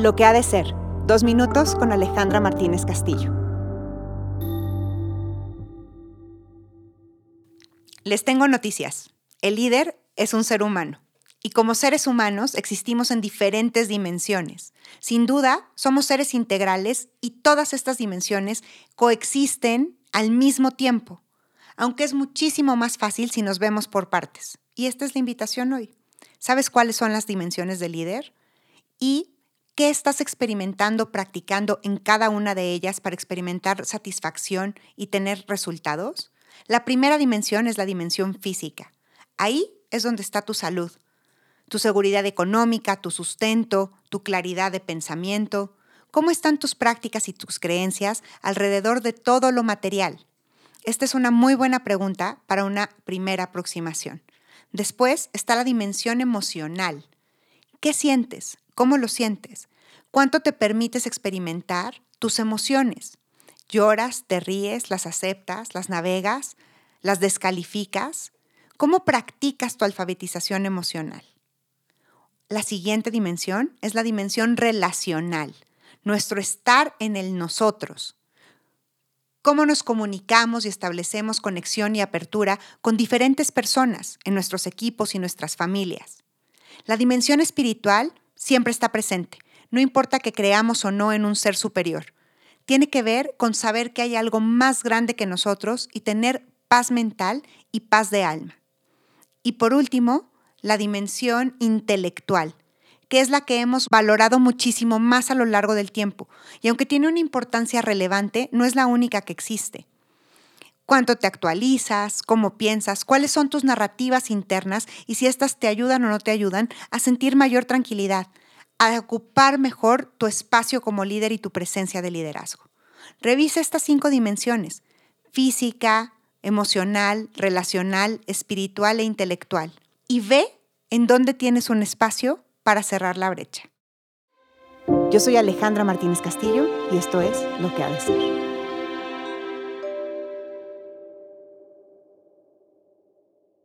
Lo que ha de ser. Dos minutos con Alejandra Martínez Castillo. Les tengo noticias. El líder es un ser humano. Y como seres humanos existimos en diferentes dimensiones. Sin duda, somos seres integrales y todas estas dimensiones coexisten al mismo tiempo, aunque es muchísimo más fácil si nos vemos por partes. Y esta es la invitación hoy. ¿Sabes cuáles son las dimensiones del líder? Y ¿Qué estás experimentando, practicando en cada una de ellas para experimentar satisfacción y tener resultados? La primera dimensión es la dimensión física. Ahí es donde está tu salud, tu seguridad económica, tu sustento, tu claridad de pensamiento. ¿Cómo están tus prácticas y tus creencias alrededor de todo lo material? Esta es una muy buena pregunta para una primera aproximación. Después está la dimensión emocional. ¿Qué sientes? ¿Cómo lo sientes? ¿Cuánto te permites experimentar tus emociones? ¿Lloras, te ríes, las aceptas, las navegas, las descalificas? ¿Cómo practicas tu alfabetización emocional? La siguiente dimensión es la dimensión relacional, nuestro estar en el nosotros. Cómo nos comunicamos y establecemos conexión y apertura con diferentes personas en nuestros equipos y nuestras familias. La dimensión espiritual siempre está presente, no importa que creamos o no en un ser superior. Tiene que ver con saber que hay algo más grande que nosotros y tener paz mental y paz de alma. Y por último, la dimensión intelectual, que es la que hemos valorado muchísimo más a lo largo del tiempo. Y aunque tiene una importancia relevante, no es la única que existe. Cuánto te actualizas, cómo piensas, cuáles son tus narrativas internas y si éstas te ayudan o no te ayudan a sentir mayor tranquilidad, a ocupar mejor tu espacio como líder y tu presencia de liderazgo. Revisa estas cinco dimensiones, física, emocional, relacional, espiritual e intelectual, y ve en dónde tienes un espacio para cerrar la brecha. Yo soy Alejandra Martínez Castillo y esto es Lo que ha de ser.